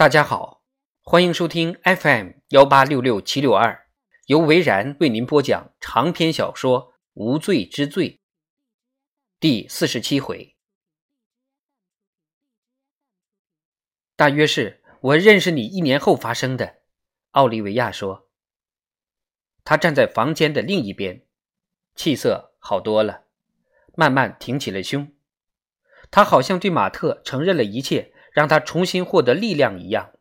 大家好，欢迎收听 FM 幺八六六七六二，由维然为您播讲长篇小说《无罪之罪》第四十七回。大约是我认识你一年后发生的，奥利维亚说。他站在房间的另一边，气色好多了，慢慢挺起了胸。他好像对马特承认了一切。让他重新获得力量一样。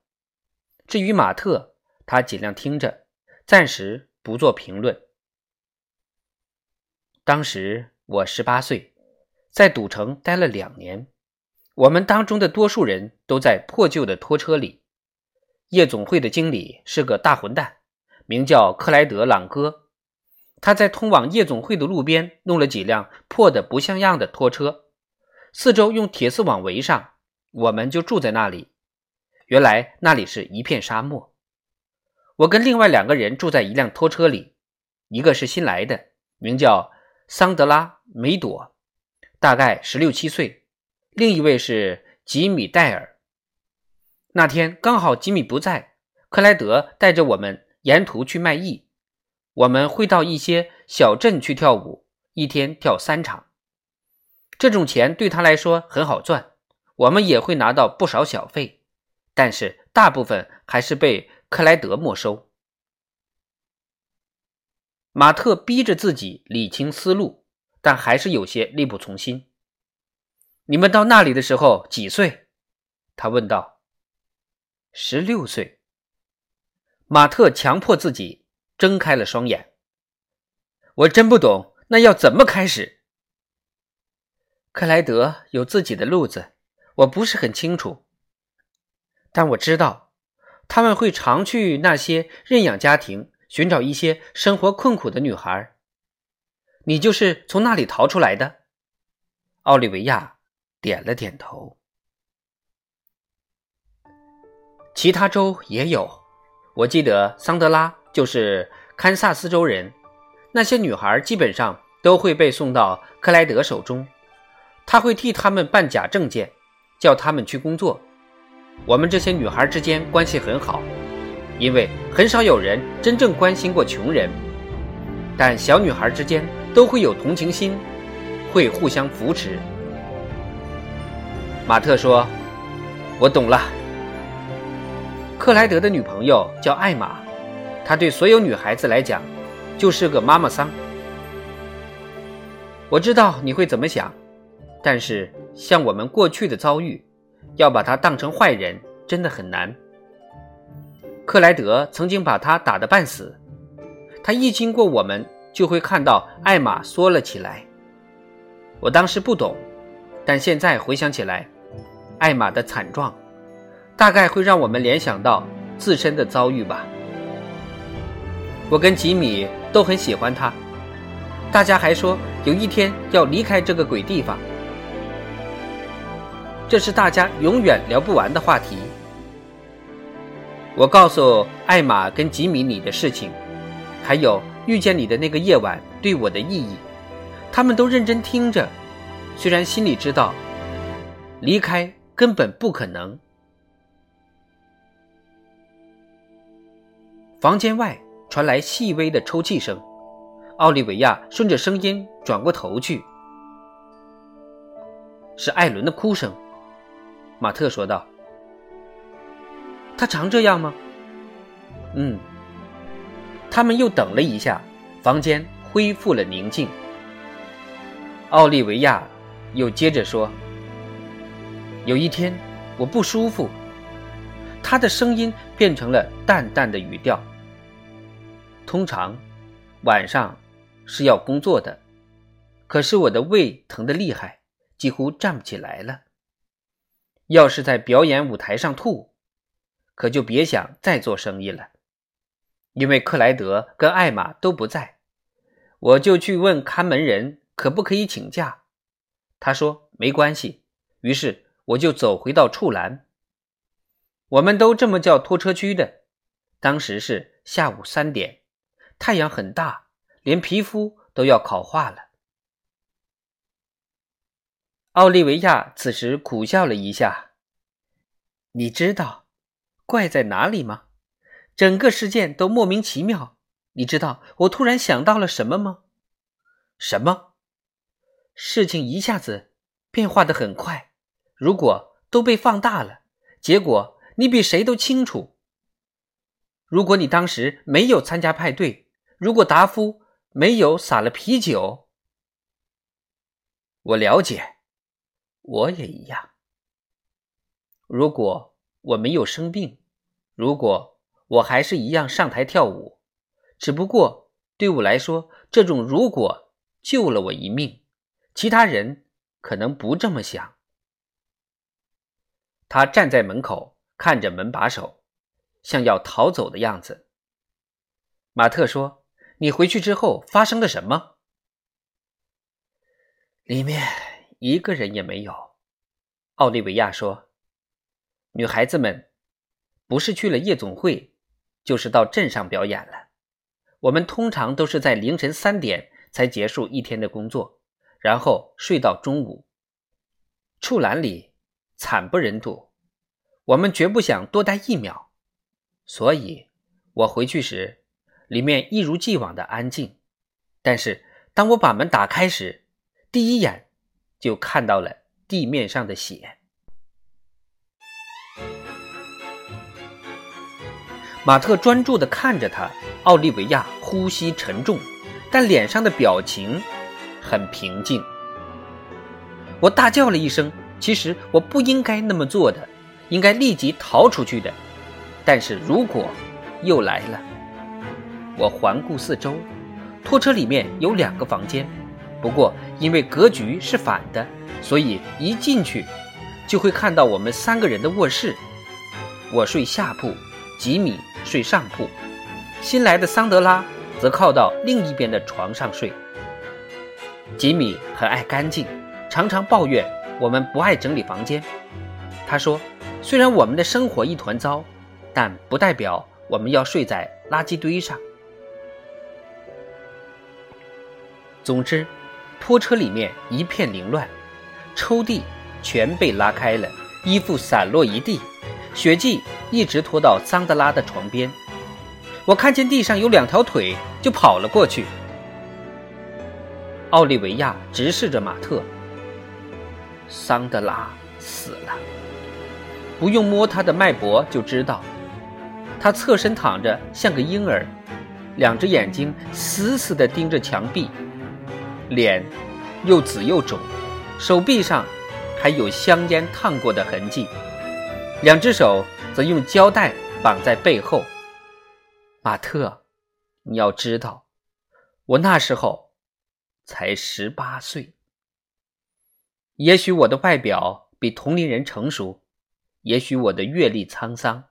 至于马特，他尽量听着，暂时不做评论。当时我十八岁，在赌城待了两年。我们当中的多数人都在破旧的拖车里。夜总会的经理是个大混蛋，名叫克莱德·朗哥。他在通往夜总会的路边弄了几辆破的不像样的拖车，四周用铁丝网围上。我们就住在那里。原来那里是一片沙漠。我跟另外两个人住在一辆拖车里，一个是新来的，名叫桑德拉·梅朵，大概十六七岁；另一位是吉米·戴尔。那天刚好吉米不在，克莱德带着我们沿途去卖艺。我们会到一些小镇去跳舞，一天跳三场。这种钱对他来说很好赚。我们也会拿到不少小费，但是大部分还是被克莱德没收。马特逼着自己理清思路，但还是有些力不从心。你们到那里的时候几岁？他问道。十六岁。马特强迫自己睁开了双眼。我真不懂，那要怎么开始？克莱德有自己的路子。我不是很清楚，但我知道他们会常去那些认养家庭寻找一些生活困苦的女孩。你就是从那里逃出来的？奥利维亚点了点头。其他州也有，我记得桑德拉就是堪萨斯州人。那些女孩基本上都会被送到克莱德手中，他会替他们办假证件。叫他们去工作。我们这些女孩之间关系很好，因为很少有人真正关心过穷人。但小女孩之间都会有同情心，会互相扶持。马特说：“我懂了。”克莱德的女朋友叫艾玛，她对所有女孩子来讲就是个妈妈桑。我知道你会怎么想。但是，像我们过去的遭遇，要把他当成坏人，真的很难。克莱德曾经把他打得半死，他一经过我们，就会看到艾玛缩了起来。我当时不懂，但现在回想起来，艾玛的惨状，大概会让我们联想到自身的遭遇吧。我跟吉米都很喜欢他，大家还说有一天要离开这个鬼地方。这是大家永远聊不完的话题。我告诉艾玛跟吉米你的事情，还有遇见你的那个夜晚对我的意义，他们都认真听着，虽然心里知道离开根本不可能。房间外传来细微的抽泣声，奥利维亚顺着声音转过头去，是艾伦的哭声。马特说道：“他常这样吗？”“嗯。”他们又等了一下，房间恢复了宁静。奥利维亚又接着说：“有一天，我不舒服。”他的声音变成了淡淡的语调。通常晚上是要工作的，可是我的胃疼得厉害，几乎站不起来了。要是在表演舞台上吐，可就别想再做生意了。因为克莱德跟艾玛都不在，我就去问看门人可不可以请假。他说没关系。于是我就走回到处栏。我们都这么叫拖车区的。当时是下午三点，太阳很大，连皮肤都要烤化了。奥利维亚此时苦笑了一下。你知道，怪在哪里吗？整个事件都莫名其妙。你知道我突然想到了什么吗？什么？事情一下子变化的很快。如果都被放大了，结果你比谁都清楚。如果你当时没有参加派对，如果达夫没有洒了啤酒，我了解，我也一样。如果我没有生病，如果我还是一样上台跳舞，只不过对我来说，这种如果救了我一命，其他人可能不这么想。他站在门口，看着门把手。像要逃走的样子。马特说：“你回去之后发生了什么？”里面一个人也没有。奥利维亚说：“女孩子们不是去了夜总会，就是到镇上表演了。我们通常都是在凌晨三点才结束一天的工作，然后睡到中午。处栏里惨不忍睹，我们绝不想多待一秒。”所以，我回去时，里面一如既往的安静。但是，当我把门打开时，第一眼就看到了地面上的血。马特专注地看着他，奥利维亚呼吸沉重，但脸上的表情很平静。我大叫了一声：“其实我不应该那么做的，应该立即逃出去的。”但是如果又来了，我环顾四周，拖车里面有两个房间，不过因为格局是反的，所以一进去就会看到我们三个人的卧室。我睡下铺，吉米睡上铺，新来的桑德拉则靠到另一边的床上睡。吉米很爱干净，常常抱怨我们不爱整理房间。他说：“虽然我们的生活一团糟。”但不代表我们要睡在垃圾堆上。总之，拖车里面一片凌乱，抽屉全被拉开了，衣服散落一地，血迹一直拖到桑德拉的床边。我看见地上有两条腿，就跑了过去。奥利维亚直视着马特。桑德拉死了，不用摸他的脉搏就知道。他侧身躺着，像个婴儿，两只眼睛死死地盯着墙壁，脸又紫又肿，手臂上还有香烟烫过的痕迹，两只手则用胶带绑在背后。马特，你要知道，我那时候才十八岁。也许我的外表比同龄人成熟，也许我的阅历沧桑。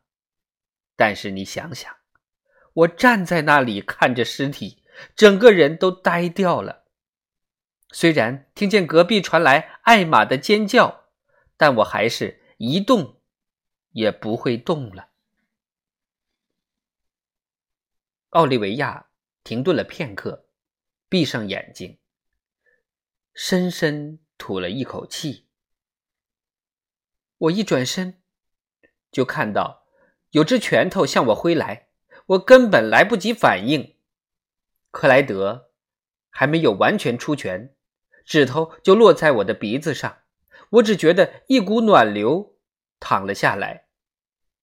但是你想想，我站在那里看着尸体，整个人都呆掉了。虽然听见隔壁传来艾玛的尖叫，但我还是一动也不会动了。奥利维亚停顿了片刻，闭上眼睛，深深吐了一口气。我一转身，就看到。有只拳头向我挥来，我根本来不及反应。克莱德还没有完全出拳，指头就落在我的鼻子上。我只觉得一股暖流淌了下来，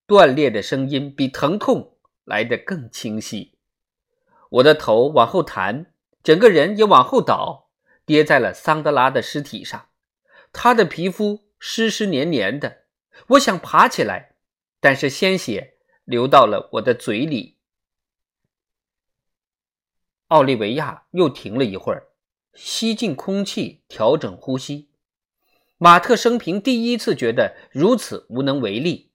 断裂的声音比疼痛来得更清晰。我的头往后弹，整个人也往后倒，跌在了桑德拉的尸体上。他的皮肤湿湿黏黏的，我想爬起来。但是鲜血流到了我的嘴里。奥利维亚又停了一会儿，吸进空气，调整呼吸。马特生平第一次觉得如此无能为力。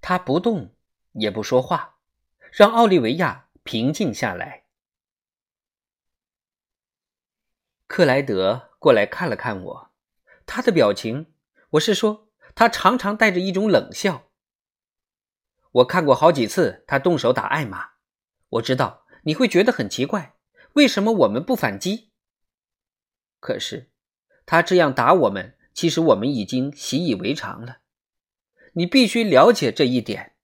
他不动也不说话，让奥利维亚平静下来。克莱德过来看了看我，他的表情，我是说，他常常带着一种冷笑。我看过好几次他动手打艾玛，我知道你会觉得很奇怪，为什么我们不反击？可是他这样打我们，其实我们已经习以为常了。你必须了解这一点。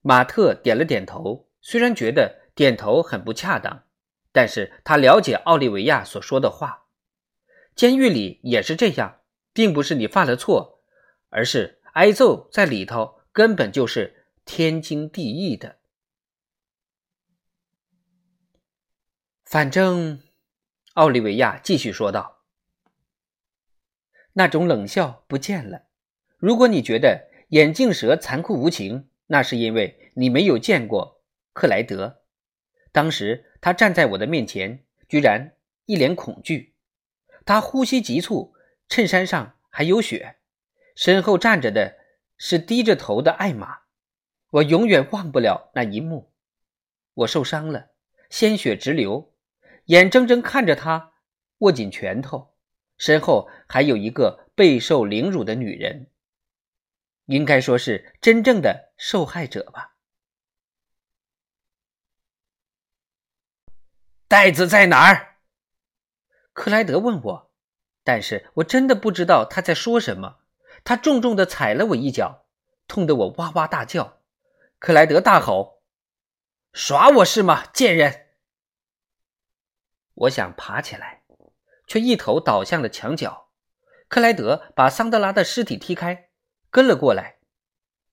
马特点了点头，虽然觉得点头很不恰当，但是他了解奥利维亚所说的话。监狱里也是这样，并不是你犯了错，而是挨揍在里头根本就是天经地义的。反正，奥利维亚继续说道：“那种冷笑不见了。如果你觉得眼镜蛇残酷无情，那是因为你没有见过克莱德。当时他站在我的面前，居然一脸恐惧。他呼吸急促，衬衫上还有血，身后站着的是低着头的艾玛。我永远忘不了那一幕。我受伤了，鲜血直流，眼睁睁看着他握紧拳头，身后还有一个备受凌辱的女人。应该说是真正的受害者吧。袋子在哪儿？克莱德问我，但是我真的不知道他在说什么。他重重的踩了我一脚，痛得我哇哇大叫。克莱德大吼：“耍我是吗，贱人！”我想爬起来，却一头倒向了墙角。克莱德把桑德拉的尸体踢开。跟了过来，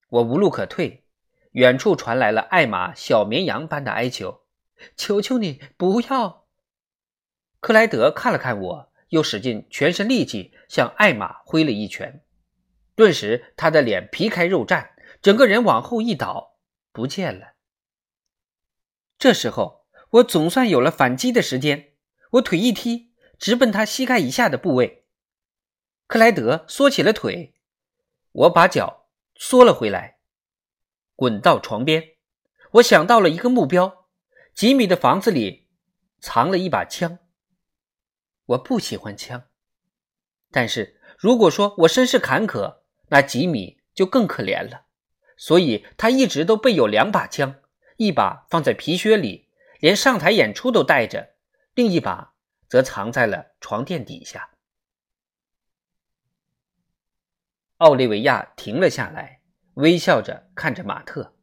我无路可退。远处传来了艾玛小绵羊般的哀求：“求求你不要！”克莱德看了看我，又使尽全身力气向艾玛挥了一拳，顿时他的脸皮开肉绽，整个人往后一倒，不见了。这时候，我总算有了反击的时间，我腿一踢，直奔他膝盖以下的部位。克莱德缩起了腿。我把脚缩了回来，滚到床边。我想到了一个目标：吉米的房子里藏了一把枪。我不喜欢枪，但是如果说我身世坎坷，那吉米就更可怜了。所以他一直都备有两把枪，一把放在皮靴里，连上台演出都带着；另一把则藏在了床垫底下。奥利维亚停了下来，微笑着看着马特。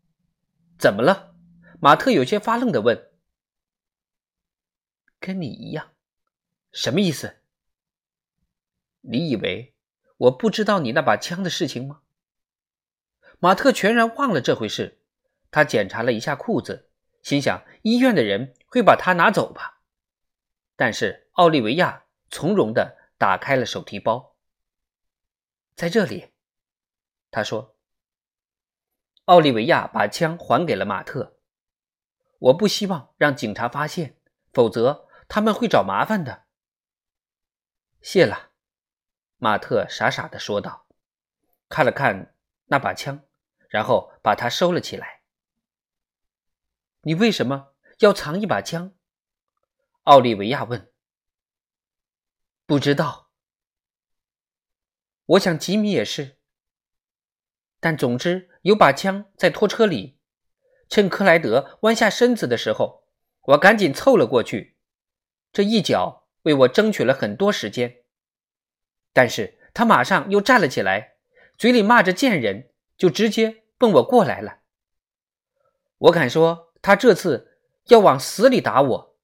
“怎么了？”马特有些发愣的问。“跟你一样，什么意思？你以为我不知道你那把枪的事情吗？”马特全然忘了这回事。他检查了一下裤子，心想医院的人会把它拿走吧。但是奥利维亚从容的打开了手提包。在这里，他说：“奥利维亚把枪还给了马特。我不希望让警察发现，否则他们会找麻烦的。”谢了，马特傻傻的说道，看了看那把枪，然后把它收了起来。“你为什么要藏一把枪？”奥利维亚问。“不知道。”我想吉米也是，但总之有把枪在拖车里。趁克莱德弯下身子的时候，我赶紧凑了过去。这一脚为我争取了很多时间，但是他马上又站了起来，嘴里骂着“贱人”，就直接奔我过来了。我敢说，他这次要往死里打我。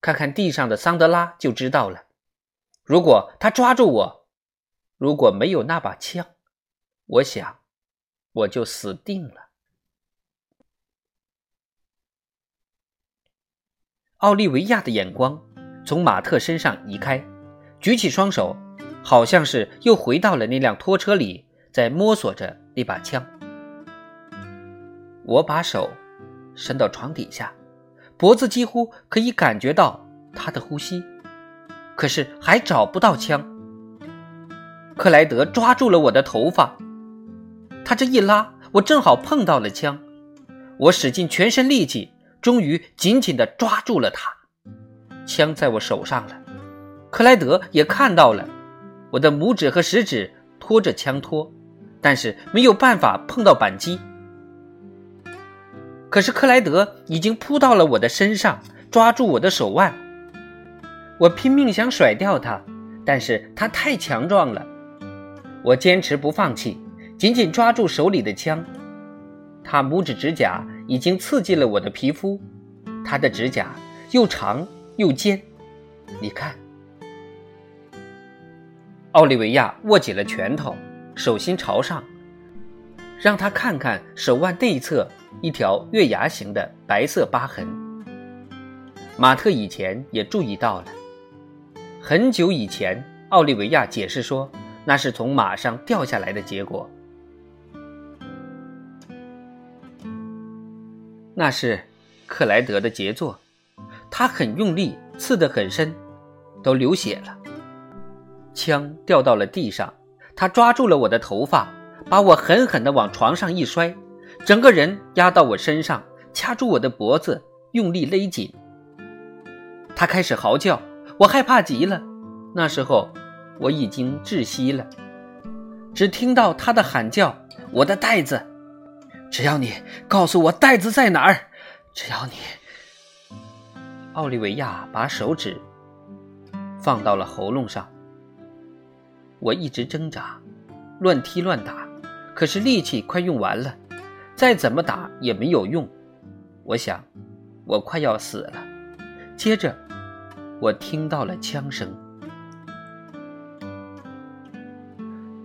看看地上的桑德拉就知道了。如果他抓住我，如果没有那把枪，我想我就死定了。奥利维亚的眼光从马特身上移开，举起双手，好像是又回到了那辆拖车里，在摸索着那把枪。我把手伸到床底下，脖子几乎可以感觉到他的呼吸，可是还找不到枪。克莱德抓住了我的头发，他这一拉，我正好碰到了枪。我使尽全身力气，终于紧紧地抓住了他。枪在我手上了，克莱德也看到了，我的拇指和食指托着枪托，但是没有办法碰到扳机。可是克莱德已经扑到了我的身上，抓住我的手腕。我拼命想甩掉他。但是他太强壮了。我坚持不放弃，紧紧抓住手里的枪。他拇指指甲已经刺进了我的皮肤，他的指甲又长又尖。你看，奥利维亚握紧了拳头，手心朝上，让他看看手腕内侧一条月牙形的白色疤痕。马特以前也注意到了，很久以前，奥利维亚解释说。那是从马上掉下来的结果。那是克莱德的杰作，他很用力，刺得很深，都流血了。枪掉到了地上，他抓住了我的头发，把我狠狠地往床上一摔，整个人压到我身上，掐住我的脖子，用力勒紧。他开始嚎叫，我害怕极了。那时候。我已经窒息了，只听到他的喊叫：“我的袋子！只要你告诉我袋子在哪儿，只要你……”奥利维亚把手指放到了喉咙上。我一直挣扎，乱踢乱打，可是力气快用完了，再怎么打也没有用。我想，我快要死了。接着，我听到了枪声。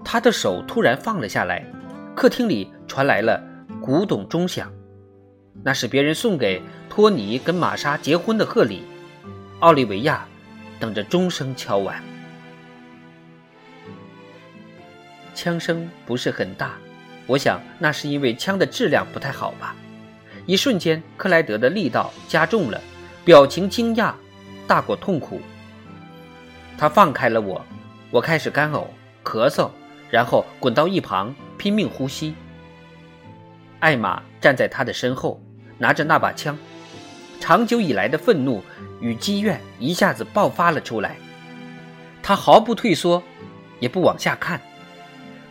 他的手突然放了下来，客厅里传来了古董钟响，那是别人送给托尼跟玛莎结婚的贺礼。奥利维亚等着钟声敲完，枪声不是很大，我想那是因为枪的质量不太好吧。一瞬间，克莱德的力道加重了，表情惊讶大过痛苦。他放开了我，我开始干呕、咳嗽。然后滚到一旁，拼命呼吸。艾玛站在他的身后，拿着那把枪，长久以来的愤怒与积怨一下子爆发了出来。他毫不退缩，也不往下看。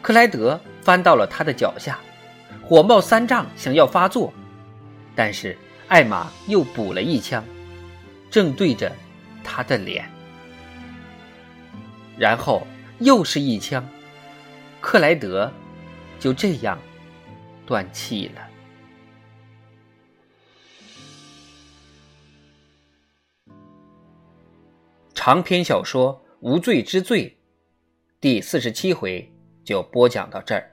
克莱德翻到了他的脚下，火冒三丈，想要发作，但是艾玛又补了一枪，正对着他的脸，然后又是一枪。克莱德就这样断气了。长篇小说《无罪之罪》第四十七回就播讲到这儿。